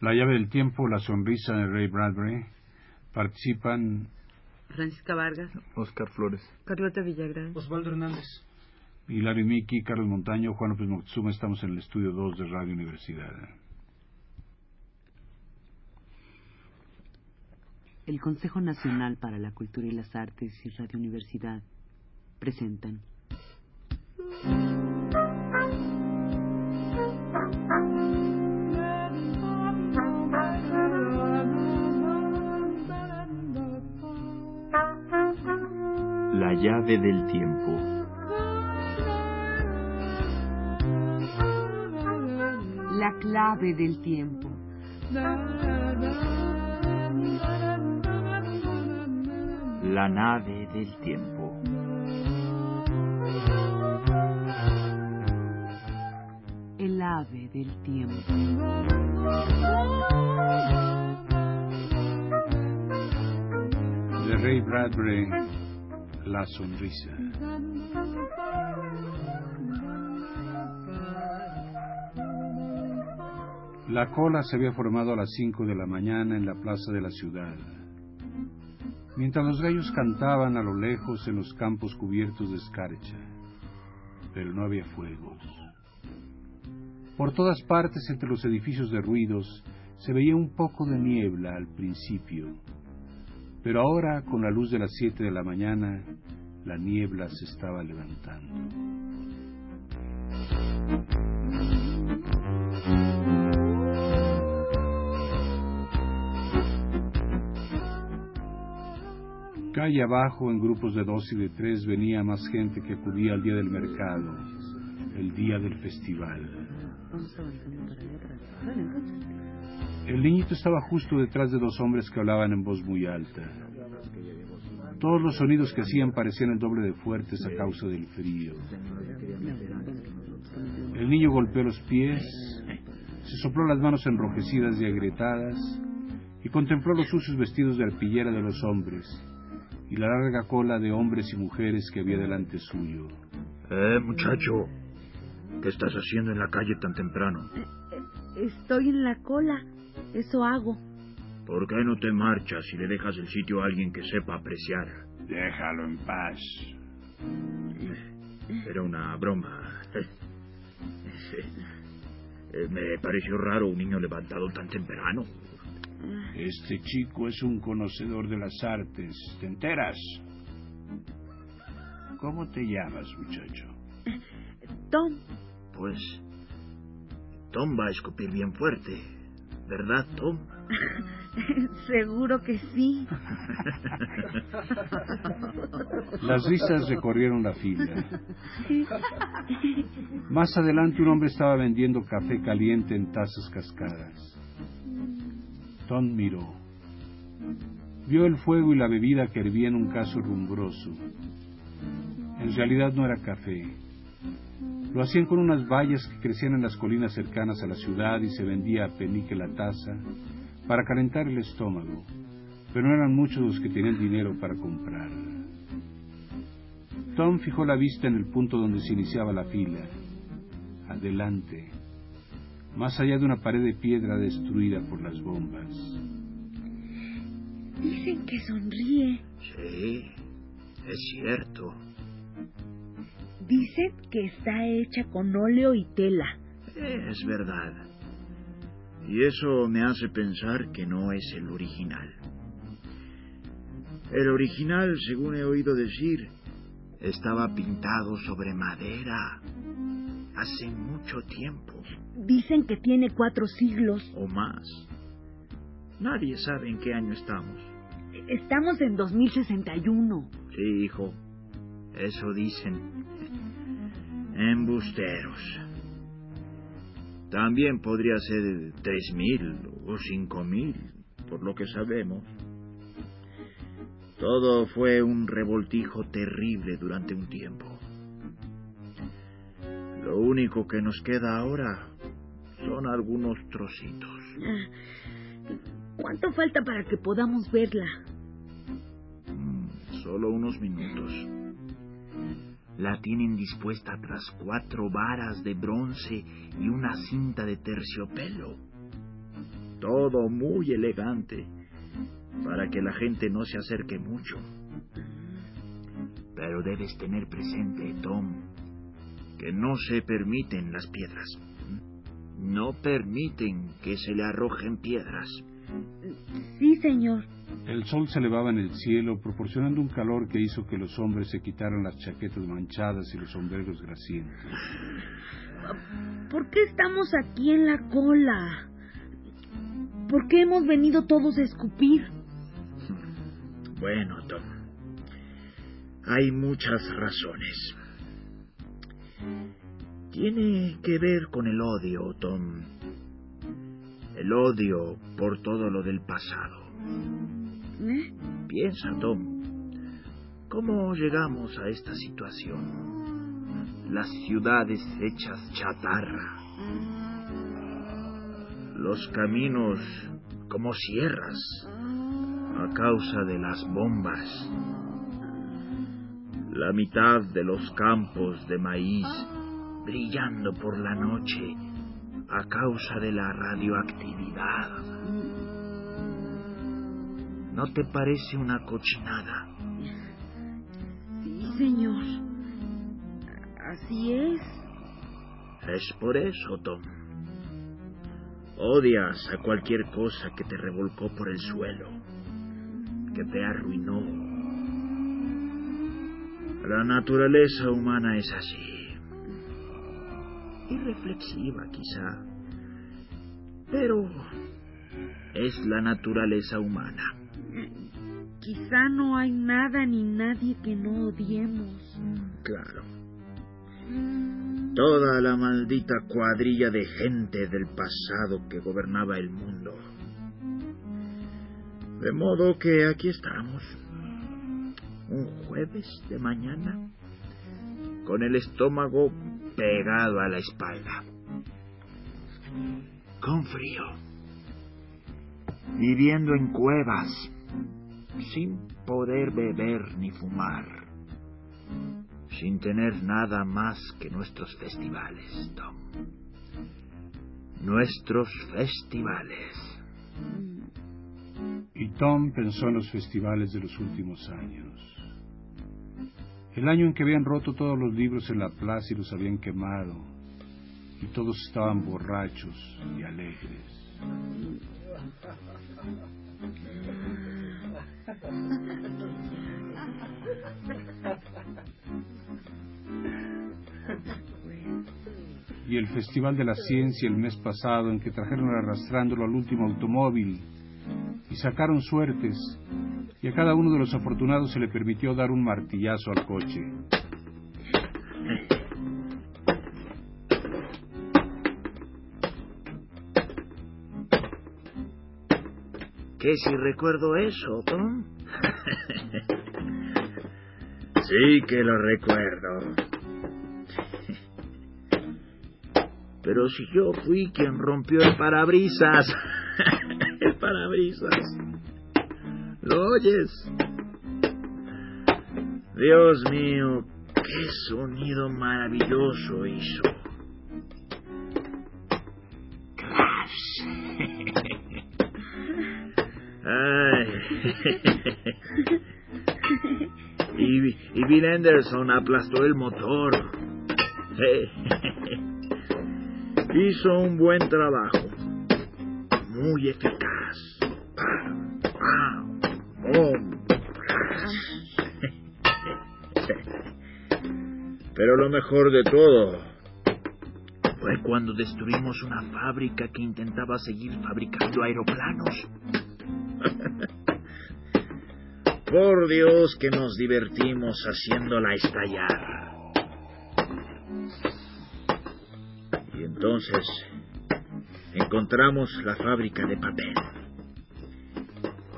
La llave del tiempo, la sonrisa de Ray Bradbury. Participan Francisca Vargas, Oscar Flores. Carlota Villagrán, Osvaldo Hernández. Hilario Miki, Carlos Montaño, Juan López Moctezuma. Estamos en el estudio 2 de Radio Universidad. El Consejo Nacional para la Cultura y las Artes y Radio Universidad presentan llave del tiempo. La clave del tiempo. La nave del tiempo. El ave del tiempo. De Ray Bradbury, La sonrisa. La cola se había formado a las cinco de la mañana en la plaza de la ciudad. Mientras los gallos cantaban a lo lejos en los campos cubiertos de escarcha, pero no había fuegos. Por todas partes entre los edificios de ruidos se veía un poco de niebla al principio, pero ahora con la luz de las siete de la mañana la niebla se estaba levantando. Calle abajo, en grupos de dos y de tres, venía más gente que acudía al día del mercado, el día del festival. El niñito estaba justo detrás de dos hombres que hablaban en voz muy alta. Todos los sonidos que hacían parecían el doble de fuertes a causa del frío. El niño golpeó los pies, se sopló las manos enrojecidas y agrietadas y contempló los sucios vestidos de arpillera de los hombres y la larga cola de hombres y mujeres que había delante suyo. Eh, muchacho, ¿qué estás haciendo en la calle tan temprano? Estoy en la cola, eso hago. ¿Por qué no te marchas y le dejas el sitio a alguien que sepa apreciar? Déjalo en paz. Era una broma. Me pareció raro un niño levantado tan temprano. Este chico es un conocedor de las artes. ¿Te enteras? ¿Cómo te llamas, muchacho? Tom, Pues Tom va a escupir bien fuerte, ¿verdad, Tom? seguro que sí. Las risas recorrieron la fila. Más adelante un hombre estaba vendiendo café caliente en tazas cascadas. Tom miró. Vio el fuego y la bebida que hervía en un caso rumbroso. En realidad no era café. Lo hacían con unas bayas que crecían en las colinas cercanas a la ciudad y se vendía a penique la taza para calentar el estómago, pero no eran muchos los que tenían dinero para comprar. Tom fijó la vista en el punto donde se iniciaba la fila. Adelante, más allá de una pared de piedra destruida por las bombas. Dicen que sonríe. Sí, es cierto. Dicen que está hecha con óleo y tela. Es verdad. Y eso me hace pensar que no es el original. El original, según he oído decir, estaba pintado sobre madera hace mucho tiempo Dicen que tiene cuatro siglos. o más. Nadie sabe en qué año estamos. Estamos en 2061. Sí, hijo, eso dicen. Embusteros. También podría ser tres mil o cinco mil, por lo que sabemos. Todo fue un revoltijo terrible durante un tiempo. Lo único que nos queda ahora son algunos trocitos. ¿Cuánto falta para que podamos verla? Mm, Solo unos minutos. La tienen dispuesta tras cuatro varas de bronce y una cinta de terciopelo. Todo muy elegante, para que la gente no se acerque mucho. Pero debes tener presente, Tom, que no se permiten las piedras. No permiten que se le arrojen piedras. Sí, señor. El sol se elevaba en el cielo, proporcionando un calor que hizo que los hombres se quitaran las chaquetas manchadas y los sombreros grasientos. ¿Por qué estamos aquí en la cola? ¿Por qué hemos venido todos a escupir? Bueno, Tom, hay muchas razones. Tiene que ver con el odio, Tom. El odio por todo lo del pasado. ¿Eh? Piensa, Tom, ¿cómo llegamos a esta situación? Las ciudades hechas chatarra. Los caminos como sierras a causa de las bombas. La mitad de los campos de maíz brillando por la noche a causa de la radioactividad. ¿No te parece una cochinada? Sí, señor. Así es. Es por eso, Tom. Odias a cualquier cosa que te revolcó por el suelo, que te arruinó. La naturaleza humana es así. Irreflexiva quizá, pero es la naturaleza humana. Quizá no hay nada ni nadie que no odiemos. Claro. Toda la maldita cuadrilla de gente del pasado que gobernaba el mundo. De modo que aquí estamos, un jueves de mañana, con el estómago pegado a la espalda, con frío, viviendo en cuevas, sin poder beber ni fumar, sin tener nada más que nuestros festivales, Tom. Nuestros festivales. Y Tom pensó en los festivales de los últimos años. El año en que habían roto todos los libros en la plaza y los habían quemado, y todos estaban borrachos y alegres. Y el Festival de la Ciencia el mes pasado en que trajeron arrastrándolo al último automóvil y sacaron suertes y a cada uno de los afortunados se le permitió dar un martillazo al coche. ¿Qué si recuerdo eso, Tom? sí que lo recuerdo. Pero si yo fui quien rompió el parabrisas. el parabrisas. ¿Lo oyes? Dios mío, qué sonido maravilloso hizo. Ay. y, y Bill Anderson aplastó el motor. Hizo un buen trabajo. Muy eficaz. Pam, pam, bom, crash. Pero lo mejor de todo fue cuando destruimos una fábrica que intentaba seguir fabricando aeroplanos. Por Dios que nos divertimos haciéndola estallar. Y entonces encontramos la fábrica de papel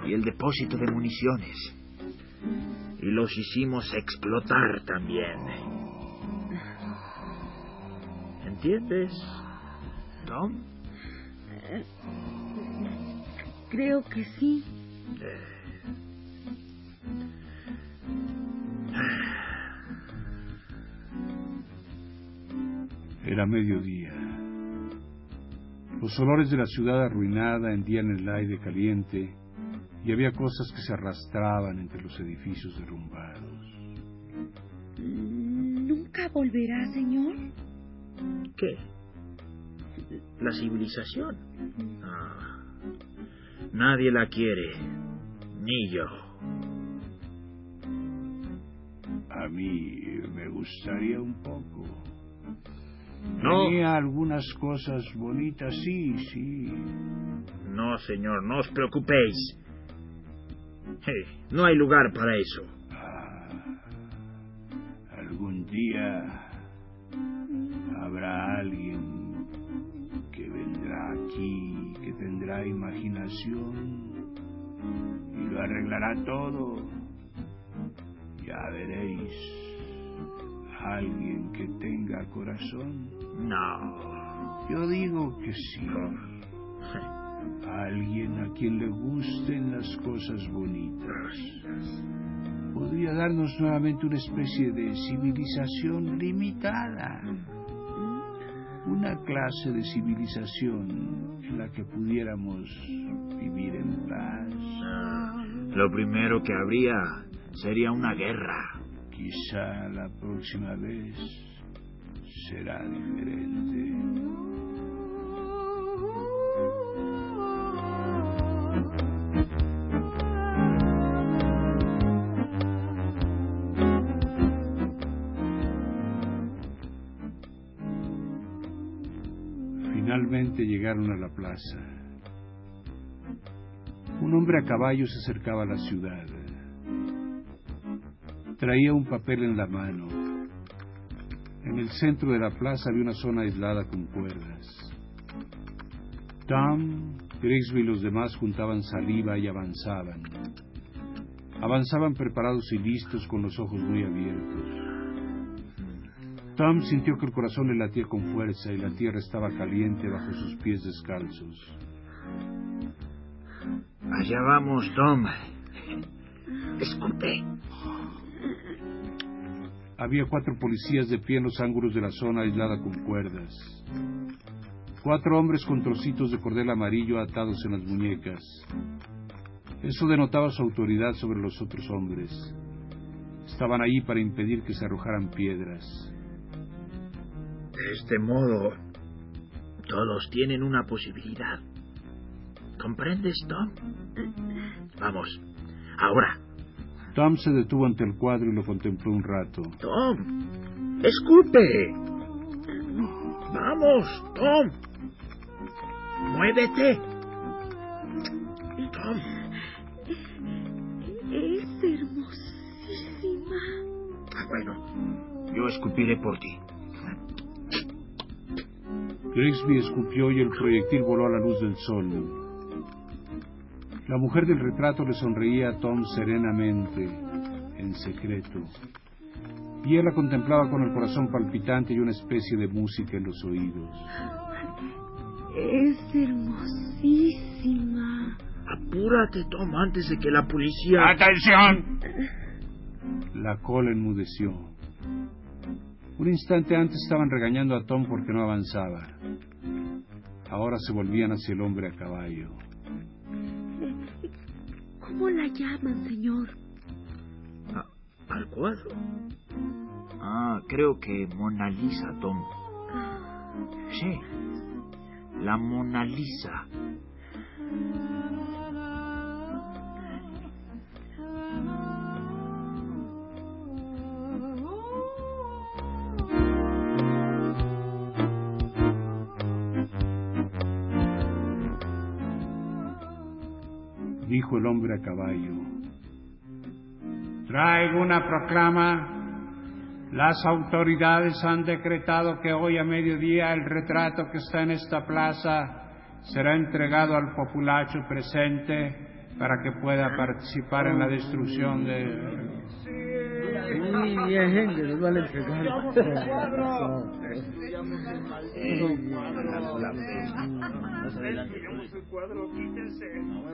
y el depósito de municiones. Y los hicimos explotar también. ¿Entiendes, Tom? Creo que sí. Era mediodía. Los olores de la ciudad arruinada hendían el aire caliente y había cosas que se arrastraban entre los edificios derrumbados. ¿Nunca volverá, señor? ¿Qué? La civilización. Ah, nadie la quiere, ni yo. A mí me gustaría un poco. No. Tenía algunas cosas bonitas, sí, sí. No, señor, no os preocupéis. No hay lugar para eso. Ah, algún día habrá alguien que vendrá aquí, tendrá imaginación y lo arreglará todo. Ya veréis. Alguien que tenga corazón. No. Yo digo que sí. Alguien a quien le gusten las cosas bonitas. Podría darnos nuevamente una especie de civilización limitada. Una clase de civilización en la que pudiéramos vivir en paz. Lo primero que habría sería una guerra. Quizá la próxima vez será diferente. Llegaron a la plaza. Un hombre a caballo se acercaba a la ciudad. Traía un papel en la mano. En el centro de la plaza había una zona aislada con cuerdas. Tom, Grigsby y los demás juntaban saliva y avanzaban. Avanzaban preparados y listos con los ojos muy abiertos. Tom sintió que el corazón le latía con fuerza y la tierra estaba caliente bajo sus pies descalzos. Allá vamos, Tom. Escupe. Había cuatro policías de pie en los ángulos de la zona aislada con cuerdas. Cuatro hombres con trocitos de cordel amarillo atados en las muñecas. Eso denotaba su autoridad sobre los otros hombres. Estaban ahí para impedir que se arrojaran piedras. De este modo, todos tienen una posibilidad. ¿Comprendes, Tom? Vamos, ahora. Tom se detuvo ante el cuadro y lo contempló un rato. Tom, escupe. Vamos, Tom. Muévete. Tom. Es hermosísima. Ah, bueno, yo escupiré por ti. Grigsby escupió y el proyectil voló a la luz del sol. La mujer del retrato le sonreía a Tom serenamente, en secreto. Y él la contemplaba con el corazón palpitante y una especie de música en los oídos. Es hermosísima. Apúrate, Tom, antes de que la policía... ¡Atención! La cola enmudeció. Un instante antes estaban regañando a Tom porque no avanzaba. Ahora se volvían hacia el hombre a caballo. ¿Cómo la llaman, señor? Ah, ¿Al cuadro? Ah, creo que Mona Lisa, Tom. Sí, la Mona Lisa. Dijo el hombre a caballo. Traigo una proclama. Las autoridades han decretado que hoy a mediodía el retrato que está en esta plaza será entregado al populacho presente para que pueda participar en la destrucción de... Que.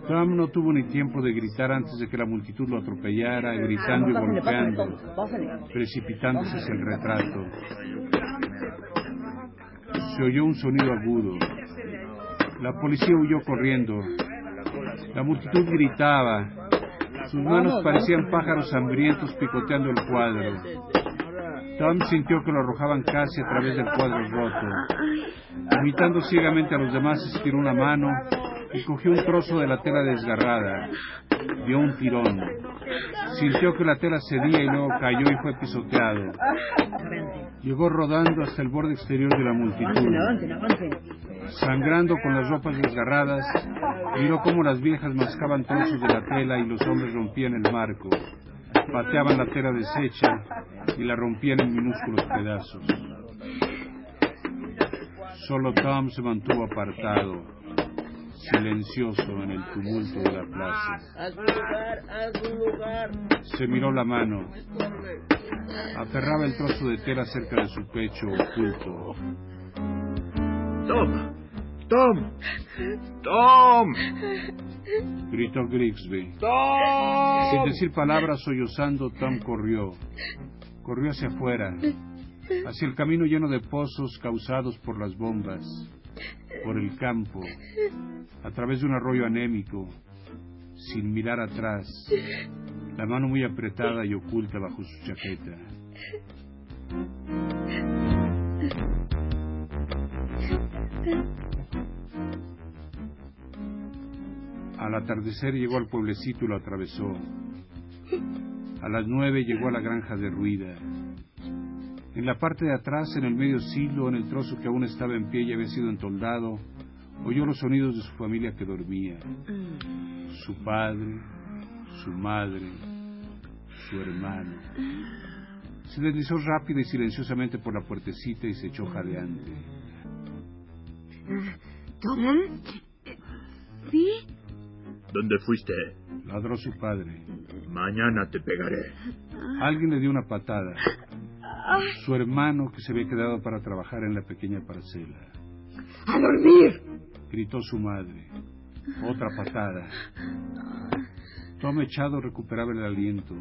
Tom no tuvo ni tiempo de gritar antes de que la multitud lo atropellara, gritando y golpeando, precipitándose hacia el retrato. Se oyó un sonido agudo. La policía huyó corriendo. La multitud gritaba. Sus manos parecían pájaros hambrientos picoteando el cuadro. Tom sintió que lo arrojaban casi a través del cuadro roto. Imitando ciegamente a los demás, estiró una mano y cogió un trozo de la tela desgarrada. Dio un tirón. Sintió que la tela cedía y luego cayó y fue pisoteado. Llegó rodando hasta el borde exterior de la multitud. Sangrando con las ropas desgarradas, miró cómo las viejas mascaban trozos de la tela y los hombres rompían el marco. Pateaban la tela deshecha y la rompían en minúsculos pedazos. Solo Tom se mantuvo apartado, silencioso en el tumulto de la plaza. Se miró la mano. Aferraba el trozo de tela cerca de su pecho oculto. Tom, Tom, Tom, Gritó Grigsby. Tom. Sin decir palabras, sollozando, Tom corrió. Corrió hacia afuera, hacia el camino lleno de pozos causados por las bombas, por el campo, a través de un arroyo anémico, sin mirar atrás, la mano muy apretada y oculta bajo su chaqueta. Al atardecer llegó al pueblecito y lo atravesó. A las nueve llegó a la granja derruida. En la parte de atrás, en el medio silo, en el trozo que aún estaba en pie y había sido entoldado, oyó los sonidos de su familia que dormía. Su padre, su madre, su hermano. Se deslizó rápida y silenciosamente por la puertecita y se echó jadeante. ¿Tom? ¿Sí? ¿Dónde fuiste? Ladró su padre. Mañana te pegaré. Alguien le dio una patada. Su hermano, que se había quedado para trabajar en la pequeña parcela. ¡A dormir! Gritó su madre. Otra patada. Tom echado recuperaba el aliento.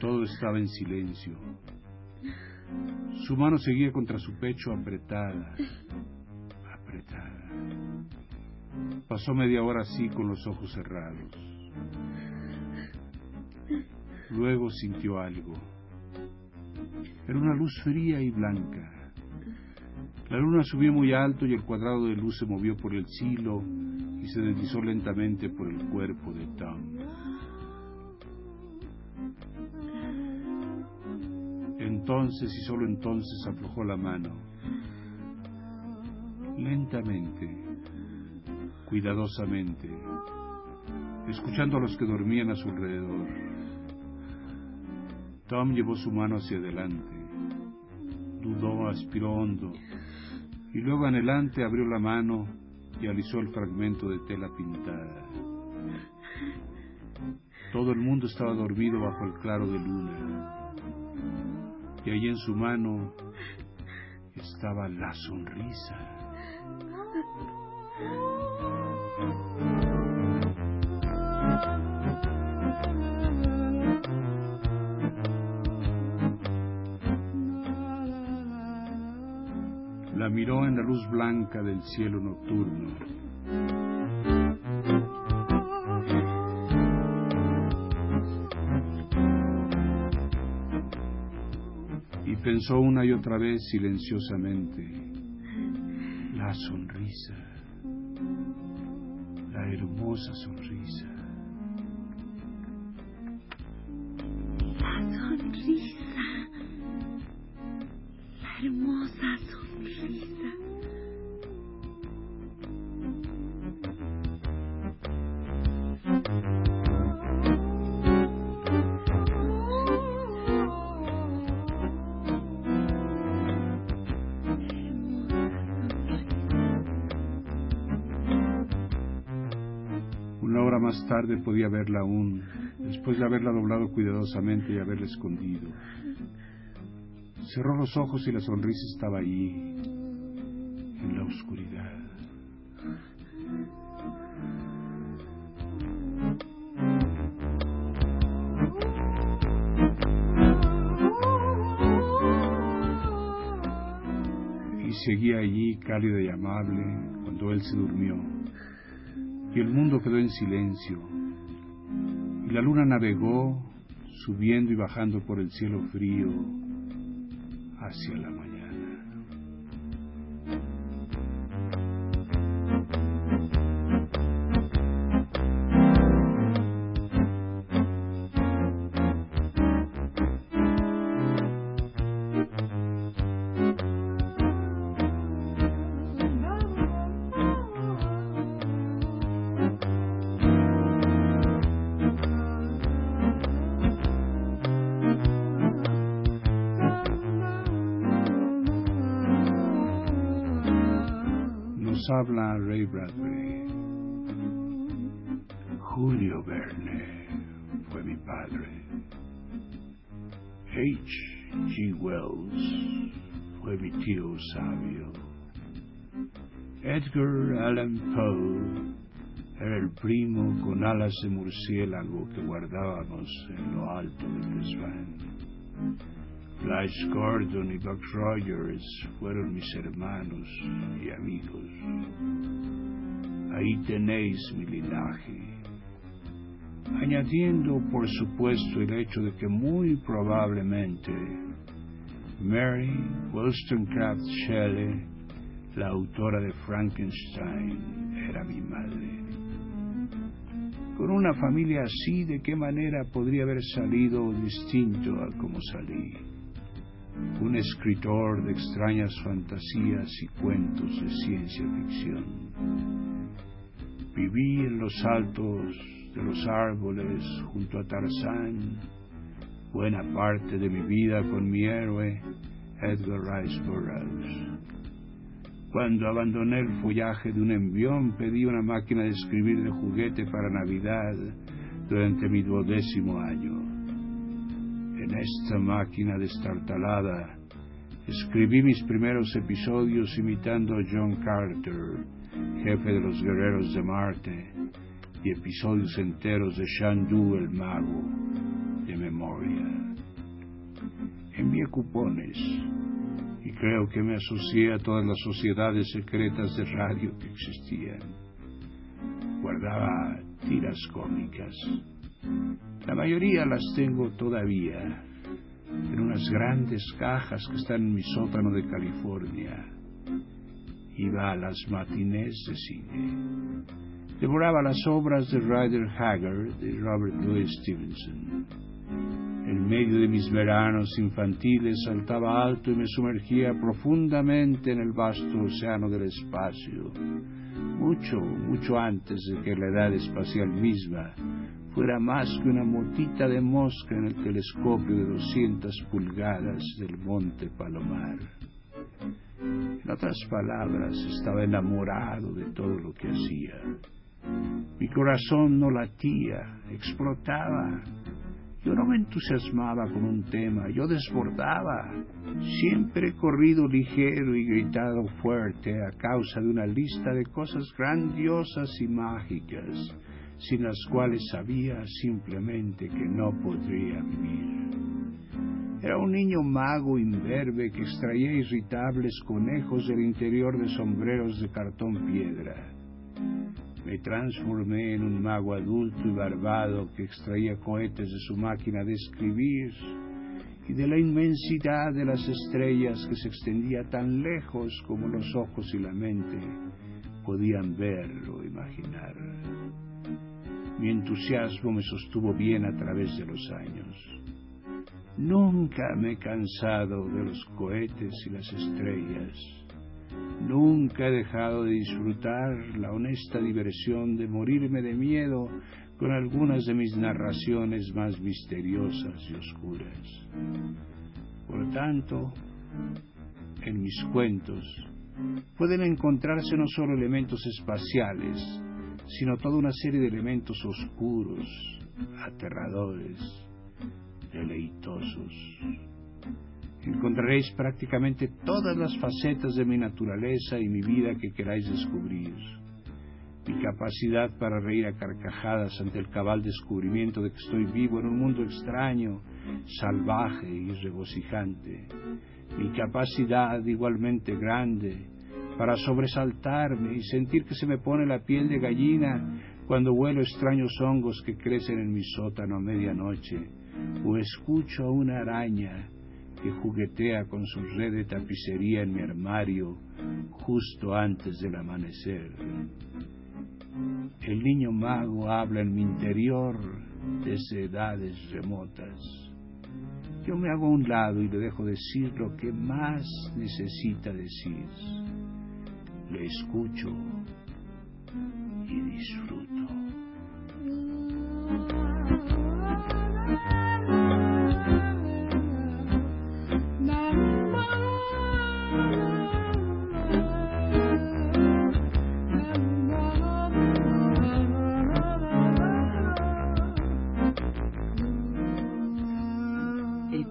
Todo estaba en silencio. Su mano seguía contra su pecho apretada, apretada. Pasó media hora así con los ojos cerrados. Luego sintió algo. Era una luz fría y blanca. La luna subió muy alto y el cuadrado de luz se movió por el silo y se deslizó lentamente por el cuerpo de Tom. Entonces y solo entonces aflojó la mano. Lentamente, cuidadosamente, escuchando a los que dormían a su alrededor. Tom llevó su mano hacia adelante, dudó, aspiró hondo, y luego anhelante abrió la mano y alisó el fragmento de tela pintada. Todo el mundo estaba dormido bajo el claro de luna, y allí en su mano estaba la sonrisa. La miró en la luz blanca del cielo nocturno. Pensó una y otra vez silenciosamente, la sonrisa, la hermosa sonrisa. Más tarde podía verla aún, después de haberla doblado cuidadosamente y haberla escondido. Cerró los ojos y la sonrisa estaba allí, en la oscuridad. Y seguía allí cálido y amable cuando él se durmió. Y el mundo quedó en silencio. Y la luna navegó, subiendo y bajando por el cielo frío hacia la mañana. Habla Ray Bradbury. Julio Verne fue mi padre. H. G. Wells fue mi tío sabio. Edgar Allan Poe era el primo con alas de murciélago que guardábamos en lo alto del desván. Flash Gordon y Buck Rogers fueron mis hermanos y amigos. Ahí tenéis mi linaje. Añadiendo, por supuesto, el hecho de que muy probablemente Mary Wollstonecraft Shelley, la autora de Frankenstein, era mi madre. Con una familia así, ¿de qué manera podría haber salido distinto a como salí? Un escritor de extrañas fantasías y cuentos de ciencia ficción. Viví en los altos de los árboles junto a Tarzán, buena parte de mi vida con mi héroe Edgar Rice Burroughs. Cuando abandoné el follaje de un envión, pedí una máquina de escribir de juguete para Navidad durante mi duodécimo año. En esta máquina destartalada escribí mis primeros episodios imitando a John Carter, jefe de los guerreros de Marte, y episodios enteros de Shandu el mago, de memoria. Envié cupones y creo que me asocié a todas las sociedades secretas de radio que existían. Guardaba tiras cómicas la mayoría las tengo todavía en unas grandes cajas que están en mi sótano de California. Iba a las matinés de cine. Devoraba las obras de Ryder Haggard de Robert Louis Stevenson. En medio de mis veranos infantiles saltaba alto y me sumergía profundamente en el vasto océano del espacio, mucho, mucho antes de que la edad espacial misma fuera más que una motita de mosca en el telescopio de 200 pulgadas del monte Palomar. En otras palabras, estaba enamorado de todo lo que hacía. Mi corazón no latía, explotaba. Yo no me entusiasmaba con un tema, yo desbordaba. Siempre he corrido ligero y gritado fuerte a causa de una lista de cosas grandiosas y mágicas sin las cuales sabía simplemente que no podría vivir. Era un niño mago imberbe que extraía irritables conejos del interior de sombreros de cartón piedra. Me transformé en un mago adulto y barbado que extraía cohetes de su máquina de escribir y de la inmensidad de las estrellas que se extendía tan lejos como los ojos y la mente podían ver o imaginar. Mi entusiasmo me sostuvo bien a través de los años. Nunca me he cansado de los cohetes y las estrellas. Nunca he dejado de disfrutar la honesta diversión de morirme de miedo con algunas de mis narraciones más misteriosas y oscuras. Por tanto, en mis cuentos pueden encontrarse no solo elementos espaciales, sino toda una serie de elementos oscuros, aterradores, deleitosos. Encontraréis prácticamente todas las facetas de mi naturaleza y mi vida que queráis descubrir. Mi capacidad para reír a carcajadas ante el cabal descubrimiento de que estoy vivo en un mundo extraño, salvaje y regocijante. mi capacidad igualmente grande para sobresaltarme y sentir que se me pone la piel de gallina cuando huelo extraños hongos que crecen en mi sótano a medianoche, o escucho a una araña que juguetea con su red de tapicería en mi armario justo antes del amanecer. El niño mago habla en mi interior desde edades remotas. Yo me hago a un lado y le dejo decir lo que más necesita decir. Escucho y disfruto.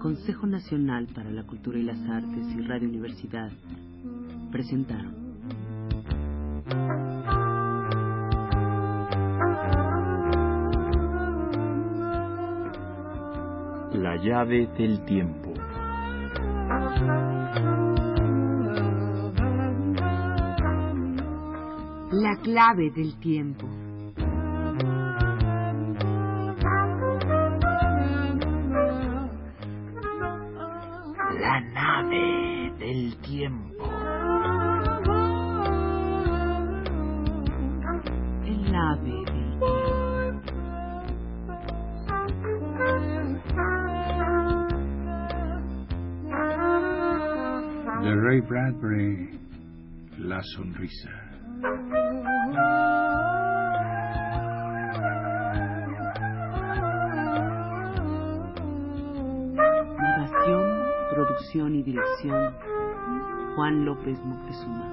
Consejo Nacional para la Cultura y las Artes y Radio Universidad presentaron La llave del tiempo. La clave del tiempo. La nave del tiempo. El ave De Ray Bradbury, La Sonrisa. Narración, producción y dirección Juan López Moctezuma.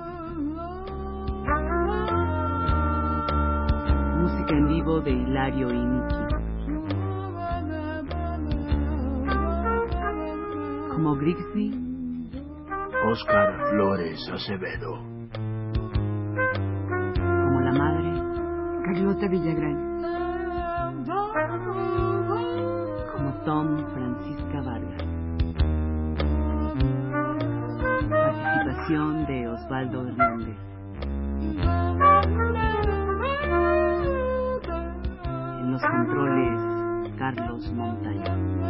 Música en vivo de Hilario y Niki. Como Grigsby, Oscar Flores Acevedo. Como la madre, Carlota Villagrán. Como Tom Francisca Vargas. Participación de Osvaldo Hernández. En los controles, Carlos Montaño.